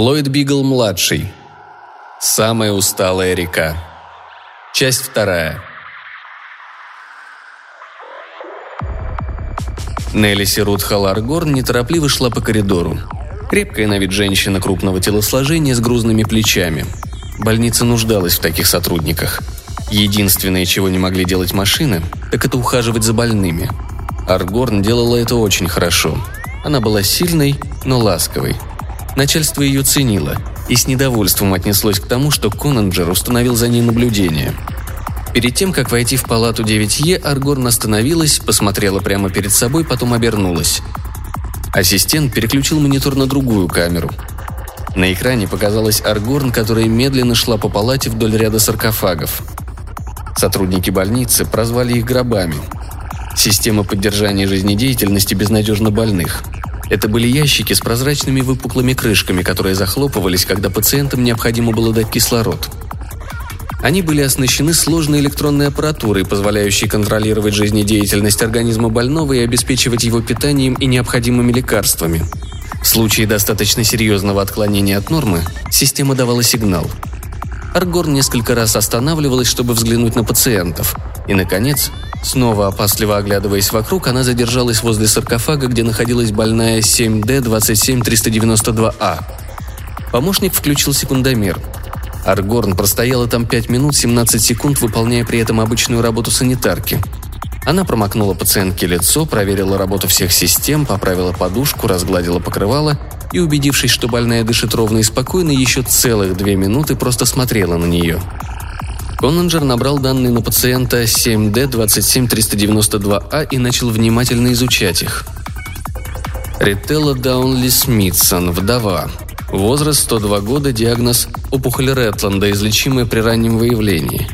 Ллойд Бигл-младший. Самая усталая река. Часть вторая. Нелли Сирут Халаргорн неторопливо шла по коридору. Крепкая на вид женщина крупного телосложения с грузными плечами. Больница нуждалась в таких сотрудниках. Единственное, чего не могли делать машины, так это ухаживать за больными. Аргорн делала это очень хорошо. Она была сильной, но ласковой. Начальство ее ценило и с недовольством отнеслось к тому, что Конанджер установил за ней наблюдение. Перед тем, как войти в палату 9Е, Аргорн остановилась, посмотрела прямо перед собой, потом обернулась. Ассистент переключил монитор на другую камеру. На экране показалась Аргорн, которая медленно шла по палате вдоль ряда саркофагов. Сотрудники больницы прозвали их гробами. Система поддержания жизнедеятельности безнадежно больных – это были ящики с прозрачными выпуклыми крышками, которые захлопывались, когда пациентам необходимо было дать кислород. Они были оснащены сложной электронной аппаратурой, позволяющей контролировать жизнедеятельность организма больного и обеспечивать его питанием и необходимыми лекарствами. В случае достаточно серьезного отклонения от нормы, система давала сигнал. Аргорн несколько раз останавливалась, чтобы взглянуть на пациентов. И, наконец, Снова опасливо оглядываясь вокруг, она задержалась возле саркофага, где находилась больная 7D27392А. Помощник включил секундомер. Аргорн простояла там 5 минут 17 секунд, выполняя при этом обычную работу санитарки. Она промокнула пациентке лицо, проверила работу всех систем, поправила подушку, разгладила покрывало и, убедившись, что больная дышит ровно и спокойно, еще целых две минуты просто смотрела на нее – Коннанджер набрал данные на пациента 7D27392А а и начал внимательно изучать их. Рителла Даунли Смитсон, вдова. Возраст 102 года, диагноз опухоль Ретланда, излечимая при раннем выявлении.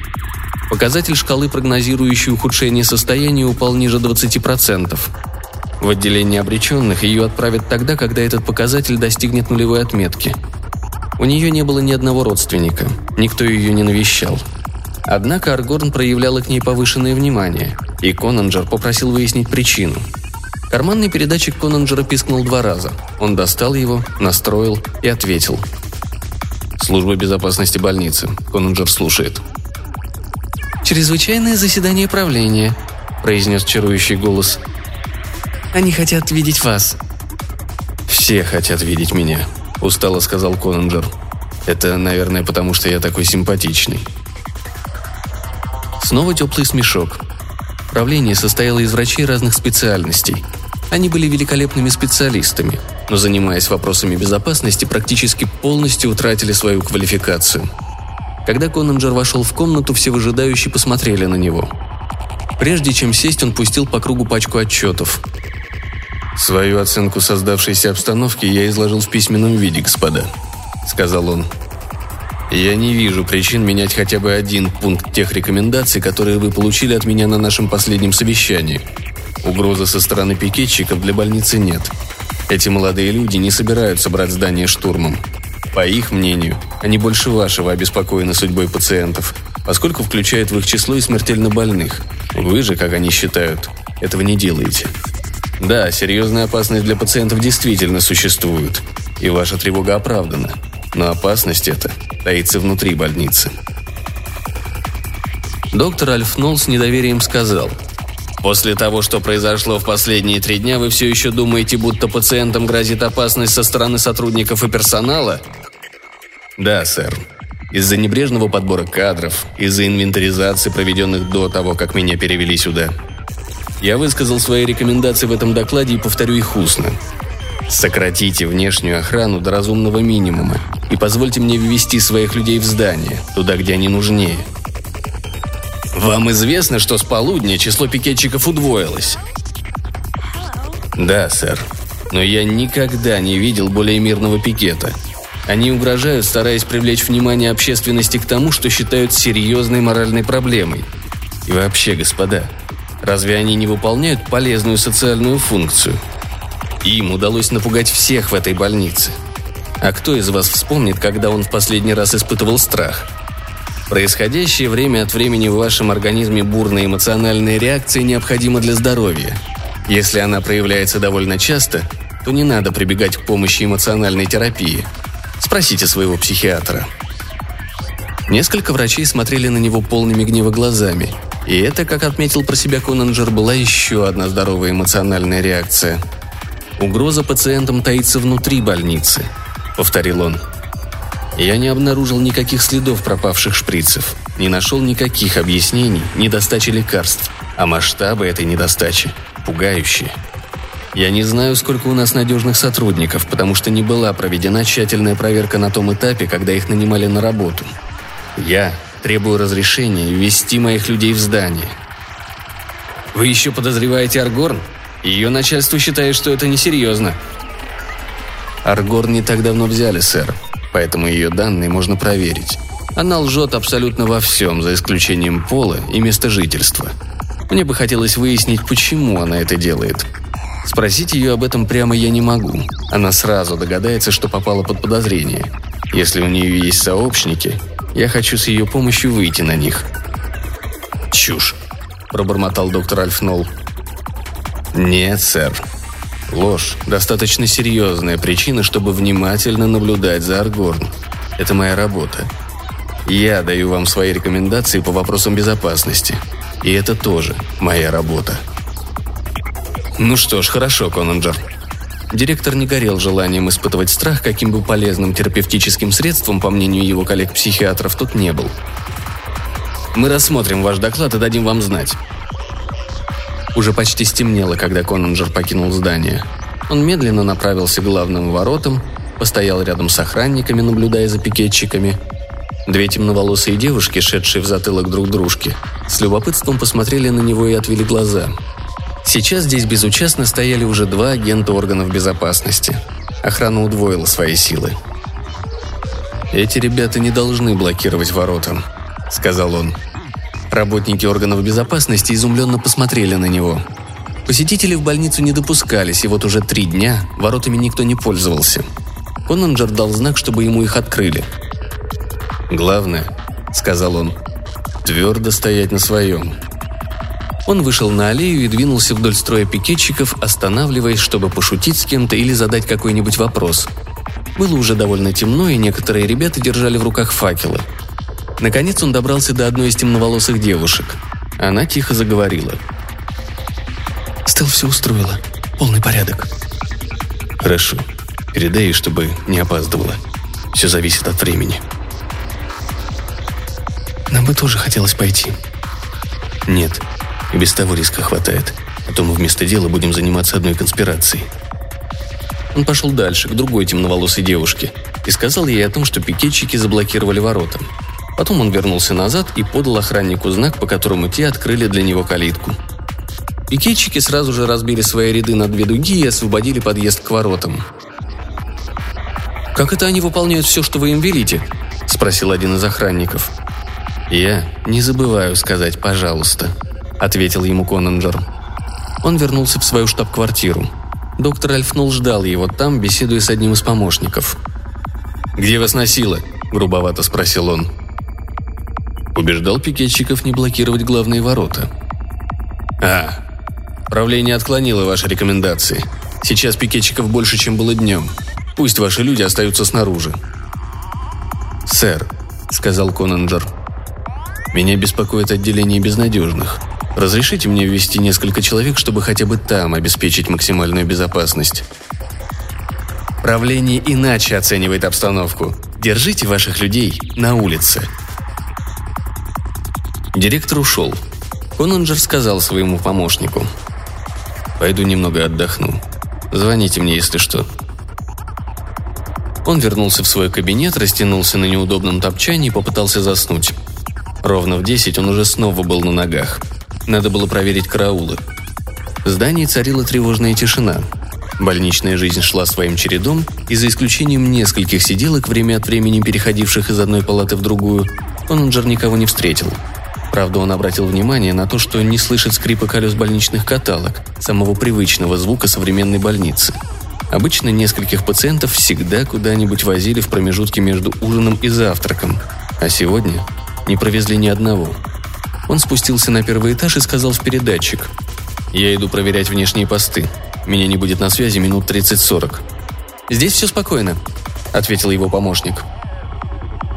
Показатель шкалы, прогнозирующий ухудшение состояния, упал ниже 20%. В отделение обреченных ее отправят тогда, когда этот показатель достигнет нулевой отметки. У нее не было ни одного родственника, никто ее не навещал – Однако Аргорн проявляла к ней повышенное внимание, и Конанджер попросил выяснить причину. Карманный передатчик Конанджера пискнул два раза. Он достал его, настроил и ответил. «Служба безопасности больницы. Конанджер слушает». «Чрезвычайное заседание правления», – произнес чарующий голос. «Они хотят видеть вас». «Все хотят видеть меня», – устало сказал Конанджер. «Это, наверное, потому что я такой симпатичный». Снова теплый смешок. Правление состояло из врачей разных специальностей. Они были великолепными специалистами, но, занимаясь вопросами безопасности, практически полностью утратили свою квалификацию. Когда Конанджер вошел в комнату, все выжидающие посмотрели на него. Прежде чем сесть, он пустил по кругу пачку отчетов. «Свою оценку создавшейся обстановки я изложил в письменном виде, господа», — сказал он. Я не вижу причин менять хотя бы один пункт тех рекомендаций, которые вы получили от меня на нашем последнем совещании. Угрозы со стороны пикетчиков для больницы нет. Эти молодые люди не собираются брать здание штурмом. По их мнению, они больше вашего обеспокоены судьбой пациентов, поскольку включают в их число и смертельно больных. Вы же, как они считают, этого не делаете. Да, серьезная опасность для пациентов действительно существует, и ваша тревога оправдана. Но опасность эта таится внутри больницы. Доктор Альфнол с недоверием сказал. «После того, что произошло в последние три дня, вы все еще думаете, будто пациентам грозит опасность со стороны сотрудников и персонала?» «Да, сэр. Из-за небрежного подбора кадров, из-за инвентаризации, проведенных до того, как меня перевели сюда. Я высказал свои рекомендации в этом докладе и повторю их устно. Сократите внешнюю охрану до разумного минимума и позвольте мне ввести своих людей в здание, туда, где они нужнее. Вам известно, что с полудня число пикетчиков удвоилось? Да, сэр. Но я никогда не видел более мирного пикета. Они угрожают, стараясь привлечь внимание общественности к тому, что считают серьезной моральной проблемой. И вообще, господа, разве они не выполняют полезную социальную функцию – им удалось напугать всех в этой больнице. А кто из вас вспомнит, когда он в последний раз испытывал страх? Происходящее время от времени в вашем организме бурная эмоциональная реакция необходима для здоровья. Если она проявляется довольно часто, то не надо прибегать к помощи эмоциональной терапии. Спросите своего психиатра». Несколько врачей смотрели на него полными гнева глазами, и это, как отметил про себя Конанджер, была еще одна здоровая эмоциональная реакция. «Угроза пациентам таится внутри больницы», — повторил он. «Я не обнаружил никаких следов пропавших шприцев, не нашел никаких объяснений недостачи лекарств, а масштабы этой недостачи пугающие. Я не знаю, сколько у нас надежных сотрудников, потому что не была проведена тщательная проверка на том этапе, когда их нанимали на работу. Я требую разрешения ввести моих людей в здание. Вы еще подозреваете Аргорн? Ее начальство считает, что это несерьезно. Аргорн не так давно взяли, сэр, поэтому ее данные можно проверить. Она лжет абсолютно во всем, за исключением пола и места жительства. Мне бы хотелось выяснить, почему она это делает. Спросить ее об этом прямо я не могу. Она сразу догадается, что попала под подозрение. Если у нее есть сообщники, я хочу с ее помощью выйти на них». «Чушь», – пробормотал доктор Альфнол. «Нет, сэр. Ложь – достаточно серьезная причина, чтобы внимательно наблюдать за Аргорн. Это моя работа. Я даю вам свои рекомендации по вопросам безопасности. И это тоже моя работа». «Ну что ж, хорошо, Конанджер», Директор не горел желанием испытывать страх, каким бы полезным терапевтическим средством, по мнению его коллег-психиатров, тут не был. «Мы рассмотрим ваш доклад и дадим вам знать». Уже почти стемнело, когда Конанджер покинул здание. Он медленно направился к главным воротам, постоял рядом с охранниками, наблюдая за пикетчиками. Две темноволосые девушки, шедшие в затылок друг дружки, с любопытством посмотрели на него и отвели глаза – Сейчас здесь безучастно стояли уже два агента органов безопасности. Охрана удвоила свои силы. «Эти ребята не должны блокировать ворота», — сказал он. Работники органов безопасности изумленно посмотрели на него. Посетители в больницу не допускались, и вот уже три дня воротами никто не пользовался. Конанджер дал знак, чтобы ему их открыли. «Главное», — сказал он, — «твердо стоять на своем. Он вышел на аллею и двинулся вдоль строя пикетчиков, останавливаясь, чтобы пошутить с кем-то или задать какой-нибудь вопрос. Было уже довольно темно, и некоторые ребята держали в руках факелы. Наконец он добрался до одной из темноволосых девушек. Она тихо заговорила. «Стелл все устроила. Полный порядок». «Хорошо. Передай ей, чтобы не опаздывала. Все зависит от времени». «Нам бы тоже хотелось пойти». «Нет. И без того риска хватает. А то мы вместо дела будем заниматься одной конспирацией. Он пошел дальше, к другой темноволосой девушке, и сказал ей о том, что пикетчики заблокировали ворота. Потом он вернулся назад и подал охраннику знак, по которому те открыли для него калитку. Пикетчики сразу же разбили свои ряды на две дуги и освободили подъезд к воротам. «Как это они выполняют все, что вы им велите?» – спросил один из охранников. «Я не забываю сказать «пожалуйста», – ответил ему Конанджер. Он вернулся в свою штаб-квартиру. Доктор Альфнул ждал его там, беседуя с одним из помощников. «Где вас носило?» – грубовато спросил он. Убеждал пикетчиков не блокировать главные ворота. «А, правление отклонило ваши рекомендации. Сейчас пикетчиков больше, чем было днем. Пусть ваши люди остаются снаружи». «Сэр», — сказал Конанджер, — «меня беспокоит отделение безнадежных. Разрешите мне ввести несколько человек, чтобы хотя бы там обеспечить максимальную безопасность. Правление иначе оценивает обстановку. Держите ваших людей на улице. Директор ушел. Конанджер сказал своему помощнику. «Пойду немного отдохну. Звоните мне, если что». Он вернулся в свой кабинет, растянулся на неудобном топчане и попытался заснуть. Ровно в десять он уже снова был на ногах – надо было проверить караулы. В здании царила тревожная тишина. Больничная жизнь шла своим чередом, и за исключением нескольких сиделок, время от времени переходивших из одной палаты в другую, Конанджер никого не встретил. Правда, он обратил внимание на то, что не слышит скрипа колес больничных каталог, самого привычного звука современной больницы. Обычно нескольких пациентов всегда куда-нибудь возили в промежутке между ужином и завтраком, а сегодня не провезли ни одного – он спустился на первый этаж и сказал в передатчик. «Я иду проверять внешние посты. Меня не будет на связи минут 30-40». «Здесь все спокойно», — ответил его помощник.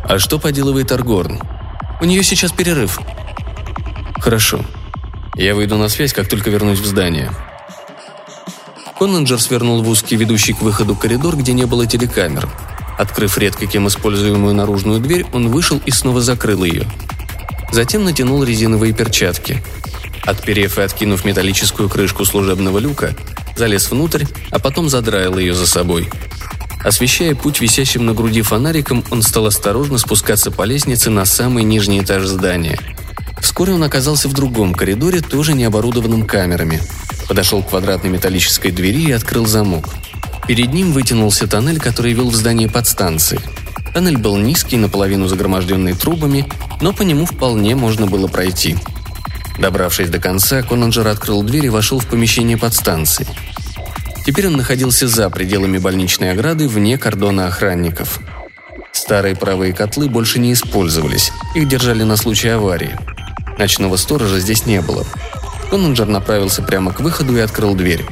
«А что поделывает Аргорн?» «У нее сейчас перерыв». «Хорошо. Я выйду на связь, как только вернусь в здание». Конненджер свернул в узкий ведущий к выходу коридор, где не было телекамер. Открыв редко кем используемую наружную дверь, он вышел и снова закрыл ее. Затем натянул резиновые перчатки. Отперев и откинув металлическую крышку служебного люка, залез внутрь, а потом задраил ее за собой. Освещая путь висящим на груди фонариком, он стал осторожно спускаться по лестнице на самый нижний этаж здания. Вскоре он оказался в другом коридоре, тоже не оборудованном камерами – подошел к квадратной металлической двери и открыл замок. Перед ним вытянулся тоннель, который вел в здание подстанции. Тоннель был низкий, наполовину загроможденный трубами, но по нему вполне можно было пройти. Добравшись до конца, Конанджер открыл дверь и вошел в помещение подстанции. Теперь он находился за пределами больничной ограды, вне кордона охранников. Старые правые котлы больше не использовались, их держали на случай аварии. Ночного сторожа здесь не было – Коннинджер направился прямо к выходу и открыл дверь.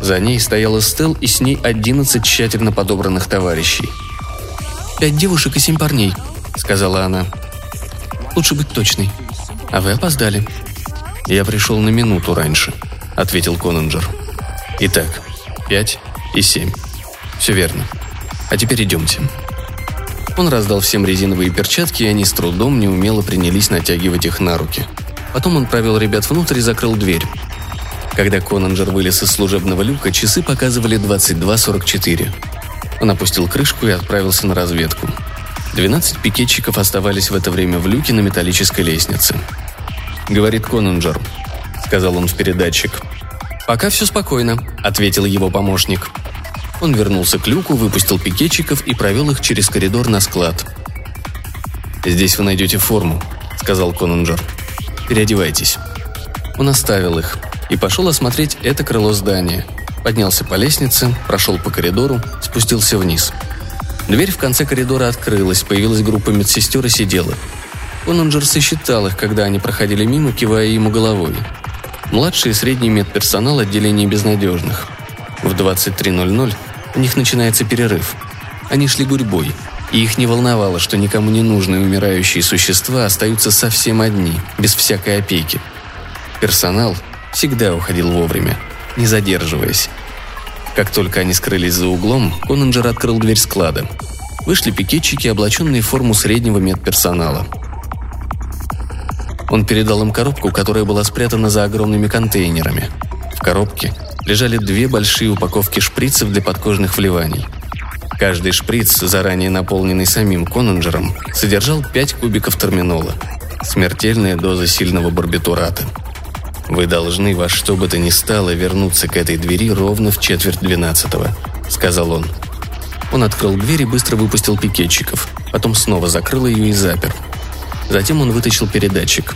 За ней стояла Стел и с ней одиннадцать тщательно подобранных товарищей. «Пять девушек и семь парней», — сказала она. «Лучше быть точной. А вы опоздали». «Я пришел на минуту раньше», — ответил Коннинджер. «Итак, пять и семь. Все верно. А теперь идемте». Он раздал всем резиновые перчатки, и они с трудом неумело принялись натягивать их на руки — Потом он провел ребят внутрь и закрыл дверь. Когда Конанджер вылез из служебного люка, часы показывали 22.44. Он опустил крышку и отправился на разведку. 12 пикетчиков оставались в это время в люке на металлической лестнице. «Говорит Конанджер», — сказал он в передатчик. «Пока все спокойно», — ответил его помощник. Он вернулся к люку, выпустил пикетчиков и провел их через коридор на склад. «Здесь вы найдете форму», — сказал Конанджер. Переодевайтесь». Он оставил их и пошел осмотреть это крыло здания. Поднялся по лестнице, прошел по коридору, спустился вниз. Дверь в конце коридора открылась, появилась группа медсестер и сидела. Конунджер сосчитал их, когда они проходили мимо, кивая ему головой. Младший и средний медперсонал отделения безнадежных. В 23.00 у них начинается перерыв. Они шли гурьбой – и их не волновало, что никому не нужные умирающие существа остаются совсем одни, без всякой опеки. Персонал всегда уходил вовремя, не задерживаясь. Как только они скрылись за углом, Конанджер открыл дверь склада. Вышли пикетчики, облаченные в форму среднего медперсонала. Он передал им коробку, которая была спрятана за огромными контейнерами. В коробке лежали две большие упаковки шприцев для подкожных вливаний – Каждый шприц, заранее наполненный самим Конанджером, содержал 5 кубиков терминола. Смертельная доза сильного барбитурата. «Вы должны во что бы то ни стало вернуться к этой двери ровно в четверть двенадцатого», — сказал он. Он открыл дверь и быстро выпустил пикетчиков, потом снова закрыл ее и запер. Затем он вытащил передатчик.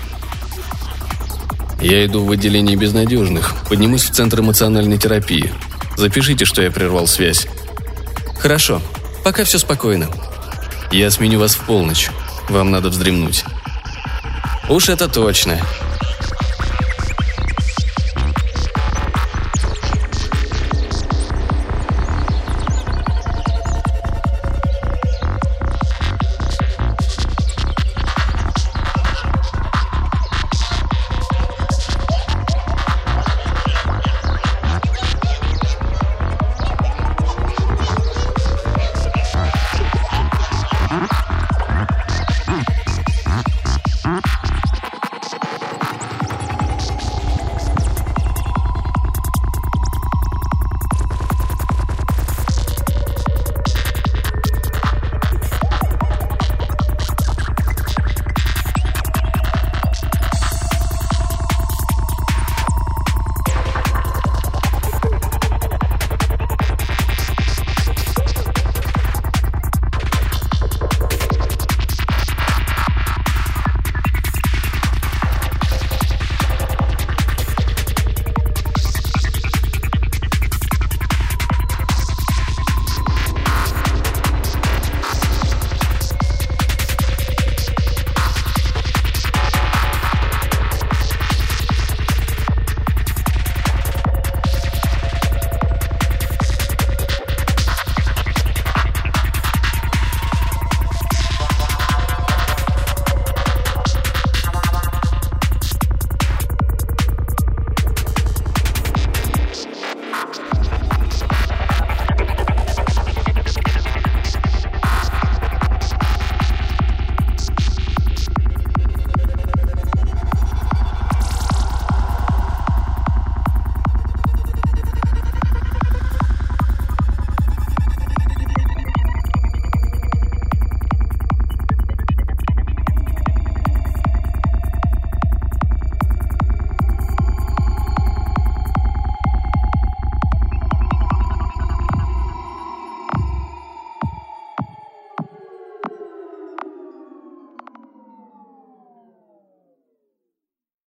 «Я иду в отделение безнадежных, поднимусь в Центр эмоциональной терапии. Запишите, что я прервал связь. «Хорошо. Пока все спокойно». «Я сменю вас в полночь. Вам надо вздремнуть». «Уж это точно.